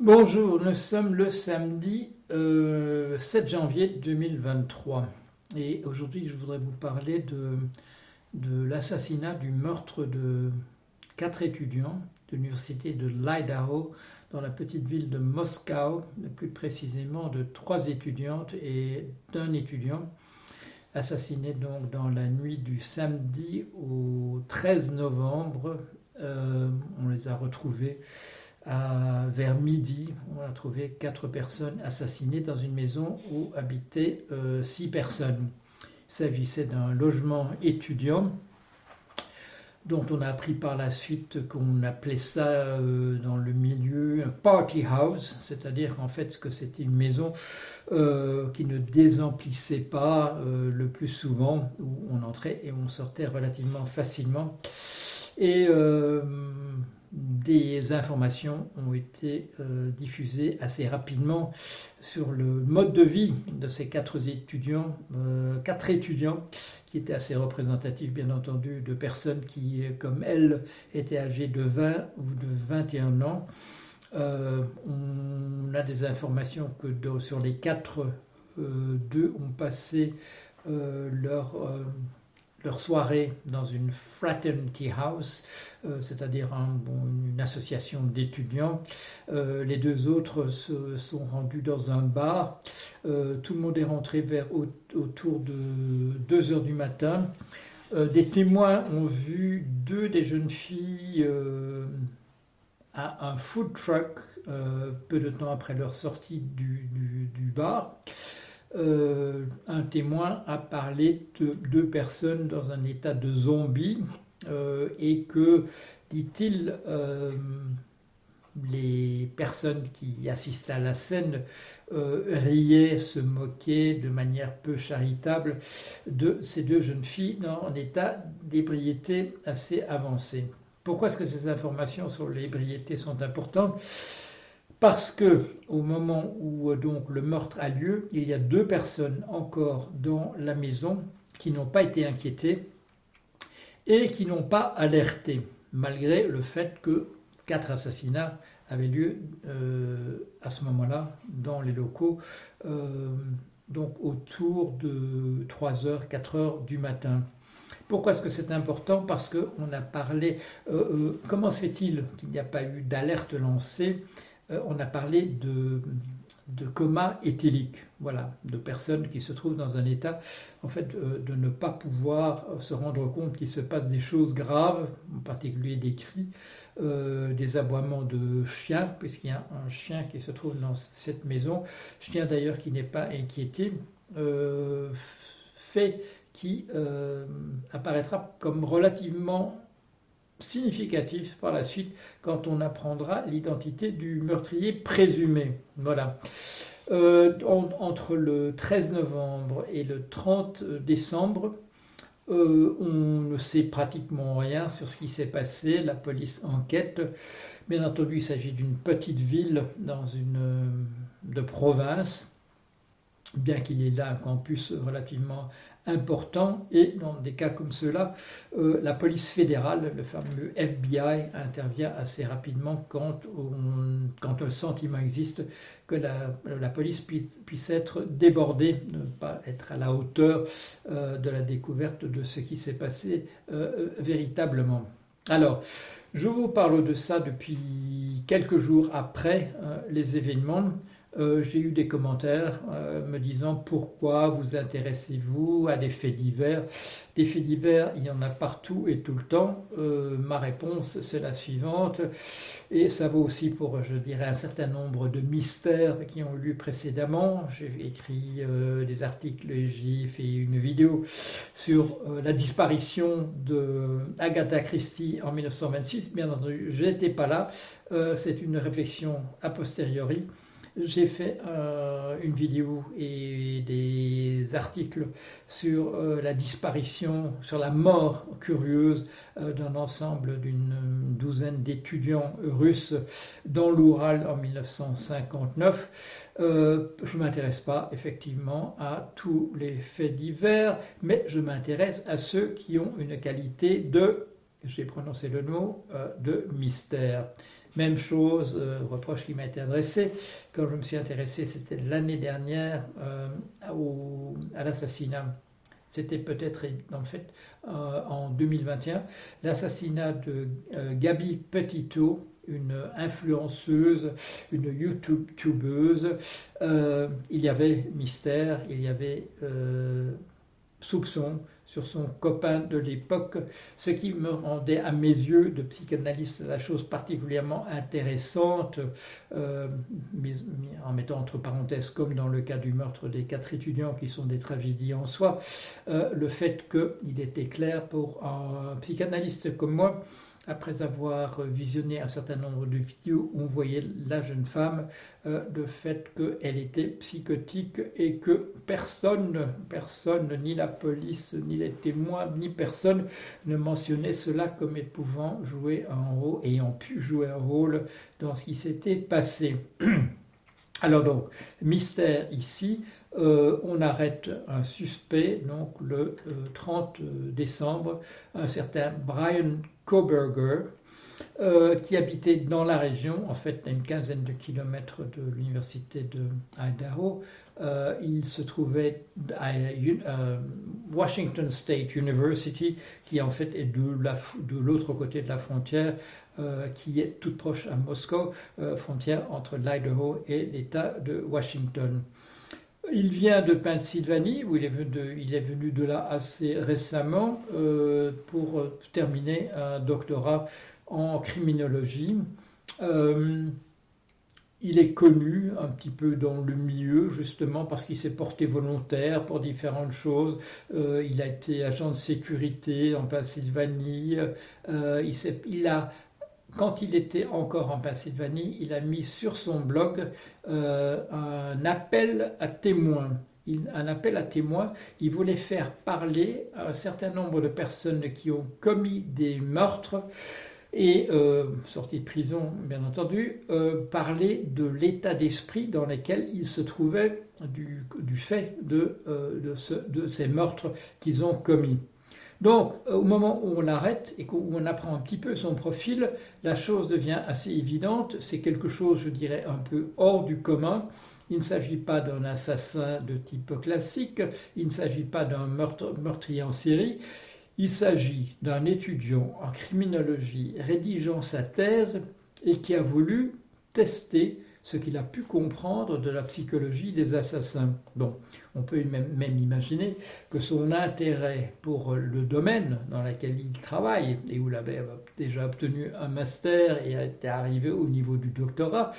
Bonjour, nous sommes le samedi 7 euh, janvier 2023 et aujourd'hui je voudrais vous parler de, l'assassinat, du meurtre de quatre étudiants de l'université de l'Idaho dans la petite ville de Moscow, plus précisément de trois étudiantes et d'un étudiant assassinés donc dans la nuit du samedi au 13 novembre. Euh, on les a retrouvés vers midi, on a trouvé quatre personnes assassinées dans une maison où habitaient euh, six personnes. Il s'agissait d'un logement étudiant dont on a appris par la suite qu'on appelait ça euh, dans le milieu un party house, c'est-à-dire en fait que c'était une maison euh, qui ne désemplissait pas le plus souvent, où on entrait et on sortait relativement facilement. Et des informations ont été euh, diffusées assez rapidement sur le mode de vie de ces quatre étudiants, euh, quatre étudiants qui étaient assez représentatifs bien entendu de personnes qui, comme elles, étaient âgées de 20 ou de 21 ans. Euh, on a des informations que sur les quatre, deux ont passé leur leur soirée dans une fraternity house, euh, c'est-à-dire une association d'étudiants. Euh, les deux autres se sont rendus dans un bar. Euh, tout le monde est rentré vers autour de 2 heures du matin. des témoins ont vu deux des jeunes filles à un food truck peu de temps après leur sortie du, du bar. Euh, un témoin a parlé de deux personnes dans un état de zombie euh, et que, dit-il, euh, les personnes qui assistaient à la scène riaient, se moquaient de manière peu charitable de ces deux jeunes filles dans un état d'ébriété assez avancé. Pourquoi est-ce que ces informations sur l'ébriété sont importantes? Parce que au moment où euh, donc le meurtre a lieu, il y a deux personnes encore dans la maison qui n'ont pas été inquiétées et qui n'ont pas alerté, malgré le fait que quatre assassinats avaient lieu euh, à ce moment-là dans les locaux, euh, donc autour de 3h, 4h du matin. Pourquoi est-ce que c'est important? Parce qu'on a parlé, comment se fait-il qu'il n'y a pas eu d'alerte lancée? On a parlé de, coma éthylique, voilà, de personnes qui se trouvent dans un état en fait euh, de ne pas pouvoir se rendre compte qu'il se passe des choses graves, en particulier des cris, euh, des aboiements de chiens, puisqu'il y a un chien qui se trouve dans cette maison, chien d'ailleurs qui n'est pas inquiété, fait qui apparaîtra comme relativement significatif par la suite quand on apprendra l'identité du meurtrier présumé. Voilà. Euh, entre le 13 novembre et le 30 décembre, euh, on ne sait pratiquement rien sur ce qui s'est passé. La police enquête. Bien entendu, il s'agit d'une petite ville dans une de province, bien qu'il y ait là un campus relativement important et dans des cas comme cela, euh, la police fédérale, le fameux FBI, intervient assez rapidement quand, quand un sentiment existe que la, police puisse, être débordée, ne pas être à la hauteur euh, de la découverte de ce qui s'est passé euh, véritablement. Alors, je vous parle de ça depuis quelques jours après les événements. Euh, j'ai eu des commentaires euh, me disant pourquoi vous intéressez-vous à des faits divers? Des faits divers, il y en a partout et tout le temps. Euh, ma réponse, c'est la suivante, et ça vaut aussi pour, je dirais, un certain nombre de mystères qui ont eu lieu précédemment. J'ai écrit des articles et j'ai fait une vidéo sur la disparition de Agatha Christie en 1926. Bien entendu, je n'étais pas là. c'est une réflexion a posteriori j'ai fait euh, une vidéo et des articles sur euh, la disparition, sur la mort curieuse euh, d'un ensemble d'une douzaine d'étudiants russes dans l'Oural en 1959. je ne m'intéresse pas effectivement à tous les faits divers, mais je m'intéresse à ceux qui ont une qualité de, j'ai prononcé le mot, de mystère. Même chose, reproche qui m'a été adressé. Quand je me suis intéressé, c'était l'année dernière, à l'assassinat. C'était peut-être en fait en 2021, l'assassinat de Gabi Petito, une influenceuse, une YouTubeuse. Euh, il y avait mystère, il y avait euh, soupçon sur son copain de l'époque, ce qui me rendait à mes yeux de psychanalyste la chose particulièrement intéressante, euh, en mettant entre parenthèses, comme dans le cas du meurtre des quatre étudiants qui sont des tragédies en soi, le fait qu'il était clair pour un psychanalyste comme moi après avoir visionné un certain nombre de vidéos on voyait la jeune femme, euh, le fait qu'elle était psychotique et que personne, personne, ni la police, ni les témoins, ni personne ne mentionnait cela comme pouvant jouer un rôle, ayant pu jouer un rôle dans ce qui s'était passé. Alors donc, mystère ici, euh, on arrête un suspect, donc le 30 euh, décembre, un certain Brian Koberger, euh, qui habitait dans la région, en fait à une quinzaine de kilomètres de l'université de Idaho. il se trouvait à Washington State University, qui en fait est de l'autre côté de la frontière, qui est toute proche à Moscou, frontière entre l'Idaho et l'État de Washington. Il vient de Pennsylvanie, où il est venu de, là assez récemment euh, pour terminer un doctorat en criminologie. Euh, il est connu un petit peu dans le milieu, justement parce qu'il s'est porté volontaire pour différentes choses. Euh, il a été agent de sécurité en Pennsylvanie. il, a quand il était encore en Pennsylvanie, il a mis sur son blog euh, un appel à témoins. un appel à témoins, il voulait faire parler un certain nombre de personnes qui ont commis des meurtres et, euh, sortis de prison bien entendu, euh, parler de l'état d'esprit dans lequel ils se trouvaient du, fait de, de ces meurtres qu'ils ont commis. Donc, au moment où on l'arrête et où on apprend un petit peu son profil, la chose devient assez évidente. C'est quelque chose, je dirais, un peu hors du commun. Il ne s'agit pas d'un assassin de type classique, il ne s'agit pas d'un meurtrier en série, il s'agit d'un étudiant en criminologie rédigeant sa thèse et qui a voulu tester ce qu'il a pu comprendre de la psychologie des assassins. Bon, on peut même, imaginer que son intérêt pour le domaine dans lequel il travaille, et où il avait déjà obtenu un master et était arrivé au niveau du doctorat,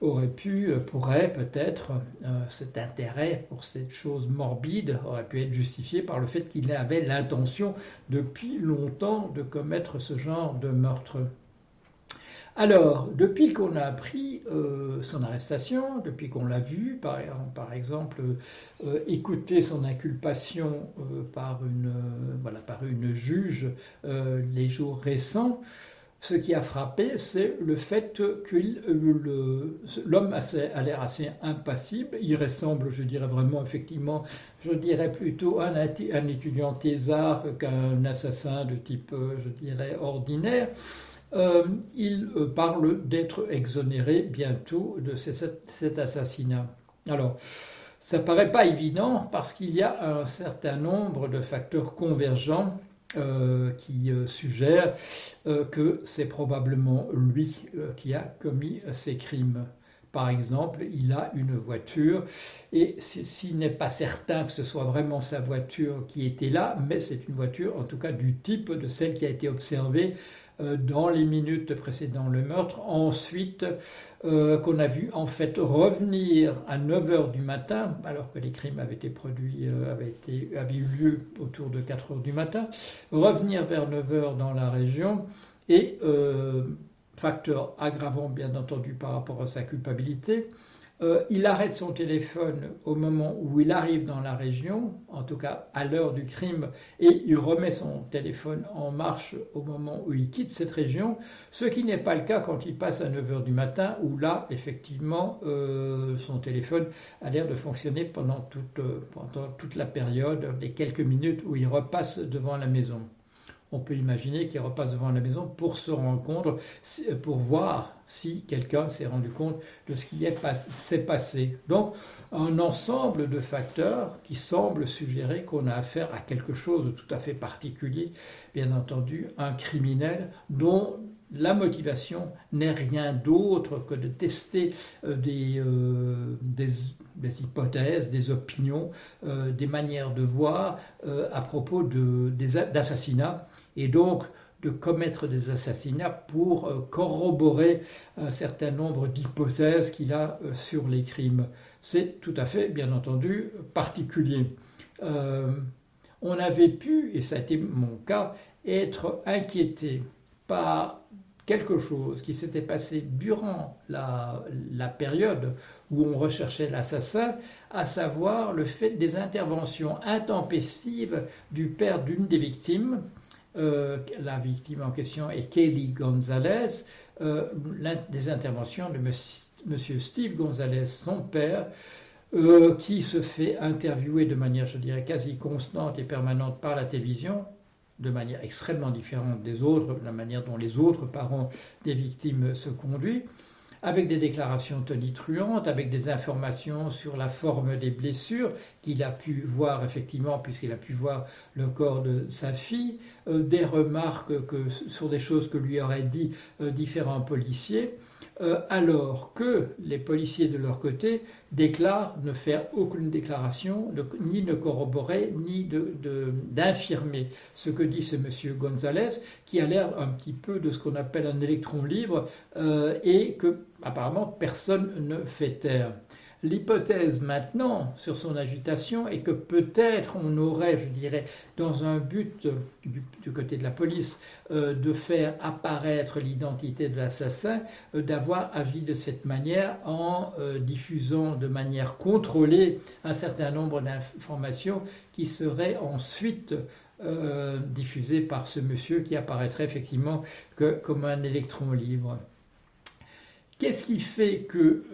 aurait pu, pourrait peut-être, euh, cet intérêt pour cette chose morbide aurait pu être justifié par le fait qu'il avait l'intention depuis longtemps de commettre ce genre de meurtre. Alors, depuis qu'on a appris euh, son arrestation, depuis qu'on l'a vu, par, exemple, euh, écouter son inculpation euh, par, une, juge les jours récents, ce qui a frappé, c'est le fait que l'homme a l'air assez impassible. Il ressemble, je dirais vraiment, effectivement, je dirais plutôt un, un étudiant thésard qu'un assassin de type, je dirais, ordinaire. Euh, il euh, parle d'être exonéré bientôt de cet assassinat. Alors, ça paraît pas évident parce qu'il y a un certain nombre de facteurs convergents euh, qui suggèrent que c'est probablement lui qui a commis ces crimes. Par exemple, il a une voiture et s'il n'est pas certain que ce soit vraiment sa voiture qui était là, mais c'est une voiture en tout cas du type de celle qui a été observée dans les minutes précédant le meurtre. Ensuite, euh, qu'on a vu en fait revenir à 9 h du matin, alors que les crimes avaient été produits, euh, avaient, eu lieu autour de 4 h du matin, revenir vers 9 h dans la région et, facteur aggravant bien entendu par rapport à sa culpabilité, euh, il arrête son téléphone au moment où il arrive dans la région, en tout cas à l'heure du crime, et il remet son téléphone en marche au moment où il quitte cette région, ce qui n'est pas le cas quand il passe à 9h du matin, où là, effectivement, euh, son téléphone a l'air de fonctionner pendant toute, euh, pendant toute la période, les quelques minutes où il repasse devant la maison on peut imaginer qu'il repasse devant la maison pour se rendre compte, pour voir si quelqu'un s'est rendu compte de ce qui s'est passé. Donc, un ensemble de facteurs qui semblent suggérer qu'on a affaire à quelque chose de tout à fait particulier, bien entendu, un criminel dont la motivation n'est rien d'autre que de tester euh, euh, des, hypothèses, des opinions, euh, des manières de voir à propos d'assassinats et donc de commettre des assassinats pour corroborer un certain nombre d'hypothèses qu'il a sur les crimes. C'est tout à fait, bien entendu, particulier. on avait pu, et ça a été mon cas, être inquiété par quelque chose qui s'était passé durant la, période où on recherchait l'assassin, à savoir le fait des interventions intempestives du père d'une des victimes. Euh, la victime en question est Kelly Gonzalez, euh, des interventions de monsieur Steve Gonzalez, son père, euh, qui se fait interviewer de manière, je dirais, quasi constante et permanente par la télévision, de manière extrêmement différente des autres, la manière dont les autres parents des victimes se conduisent, avec des déclarations tonitruantes, avec des informations sur la forme des blessures qu'il a pu voir effectivement, puisqu'il a pu voir le corps de sa fille, euh, des remarques sur des choses que lui auraient dit euh, différents policiers, euh, alors que les policiers de leur côté déclarent ne faire aucune déclaration, ni ne corroborer, ni d'infirmer ce que dit ce monsieur Gonzalez, qui a l'air un petit peu de ce qu'on appelle un électron libre, euh, et que apparemment personne ne fait taire. L'hypothèse maintenant sur son agitation est que peut-être on aurait, je dirais, dans un but du, côté de la police, euh, de faire apparaître l'identité de l'assassin, euh, d'avoir agi de cette manière en euh, diffusant de manière contrôlée un certain nombre d'informations qui seraient ensuite diffusées par ce monsieur qui apparaîtrait effectivement comme un électron libre. Qu'est-ce qui fait que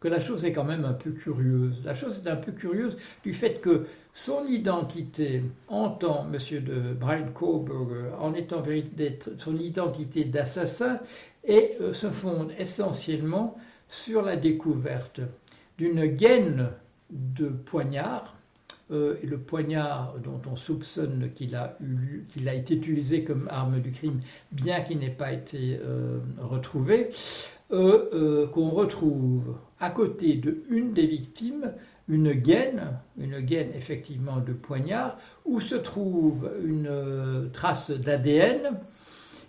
que la chose est quand même un peu curieuse. La chose est un peu curieuse du fait que son identité en tant, monsieur de Brian Koberger, en étant son identité d'assassin, euh, se fonde essentiellement sur la découverte d'une gaine de poignard, euh, et le poignard dont on soupçonne qu'il a, été utilisé comme arme du crime, bien qu'il n'ait pas été euh, retrouvé, qu'on retrouve à côté de une des victimes une gaine, une gaine effectivement de poignard, où se trouve une euh, trace d'ADN.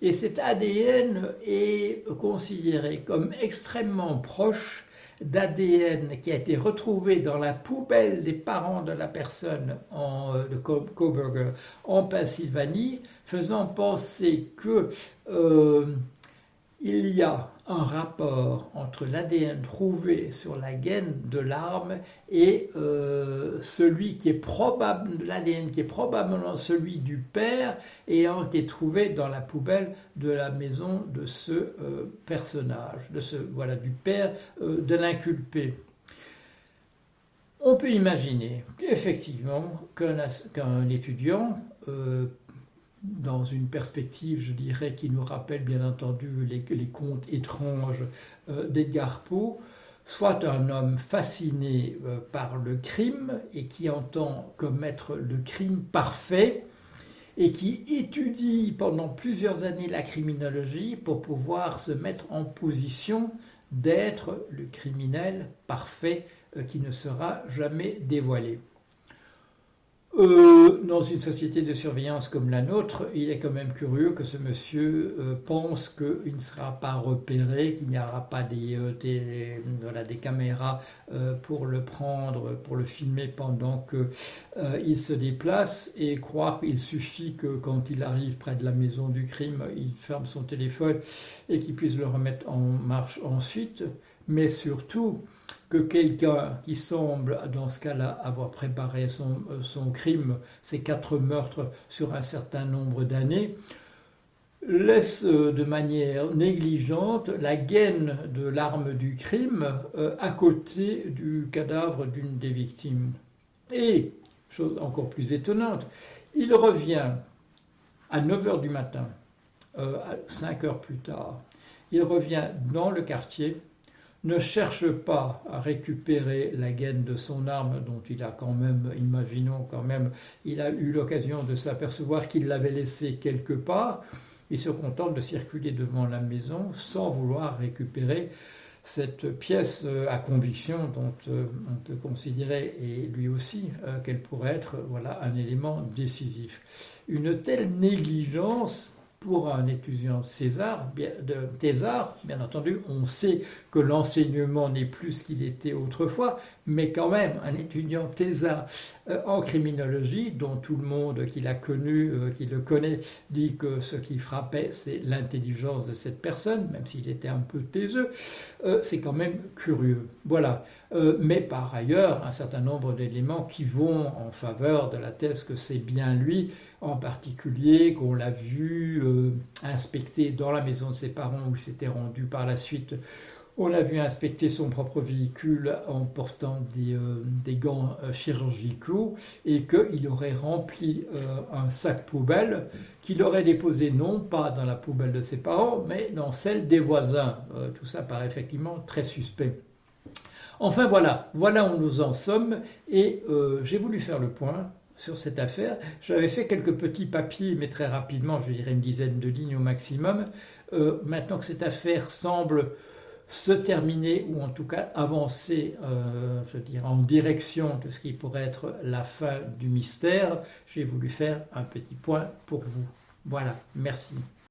Et cet ADN est considéré comme extrêmement proche d'ADN qui a été retrouvé dans la poubelle des parents de la personne euh, de Coburger en Pennsylvanie, faisant penser que il y a un rapport entre l'ADN trouvé sur la gaine de l'arme et euh, celui qui est l'ADN qui est probablement celui du père ayant été trouvé dans la poubelle de la maison de ce euh, personnage, de ce voilà du père euh, de l'inculpé. On peut imaginer effectivement qu'un étudiant dans une perspective, je dirais, qui nous rappelle bien entendu les, contes étranges euh, d'Edgar Poe, soit un homme fasciné euh, par le crime et qui entend commettre le crime parfait et qui étudie pendant plusieurs années la criminologie pour pouvoir se mettre en position d'être le criminel parfait euh, qui ne sera jamais dévoilé. Euh, dans une société de surveillance comme la nôtre, il est quand même curieux que ce monsieur euh, pense qu'il ne sera pas repéré, qu'il n'y aura pas des, euh, des, caméras pour le prendre, pour le filmer pendant qu'il se déplace et croire qu'il suffit que quand il arrive près de la maison du crime, il ferme son téléphone et qu'il puisse le remettre en marche ensuite. Mais surtout, que quelqu'un qui semble, dans ce cas-là, avoir préparé euh, son, crime, ces quatre meurtres sur un certain nombre d'années, laisse euh, de manière négligente la gaine de l'arme du crime euh, à côté du cadavre d'une des victimes. Et, chose encore plus étonnante, il revient à 9 h du matin, 5 heures plus tard, Il revient dans le quartier, ne cherche pas à récupérer la gaine de son arme dont il a quand même, imaginons quand même, il a eu l'occasion de s'apercevoir qu'il l'avait laissée quelque part. Il se contente de circuler devant la maison sans vouloir récupérer cette pièce euh, à conviction dont euh, on peut considérer, et lui aussi, euh, qu'elle pourrait être voilà, un élément décisif. Une telle négligence pour un étudiant César, de Thésard, bien entendu, on sait que l'enseignement n'est plus ce qu'il était autrefois, mais quand même, un étudiant Thésard euh, en criminologie, dont tout le monde qui l'a connu, euh, qui le connaît, dit que ce qui frappait, c'est l'intelligence de cette personne, même s'il était un peu taiseux, euh, c'est quand même curieux. Voilà. mais par ailleurs, un certain nombre d'éléments qui vont en faveur de la thèse que c'est bien lui, en particulier qu'on l'a vu inspecter dans la maison de ses parents où il s'était rendu par la suite on l'a vu inspecter son propre véhicule en portant des, euh, gants euh, chirurgicaux et qu'il aurait rempli euh, un sac poubelle qu'il aurait déposé non pas dans la poubelle de ses parents, mais dans celle des voisins. tout ça paraît effectivement très suspect. Enfin voilà, voilà où nous en sommes et j'ai voulu faire le point sur cette affaire. J'avais fait quelques petits papiers, mais très rapidement, je dirais une dizaine de lignes au maximum. maintenant que cette affaire semble se terminer ou en tout cas avancer euh, je dire, en direction de ce qui pourrait être la fin du mystère, j'ai voulu faire un petit point pour vous. Voilà, merci.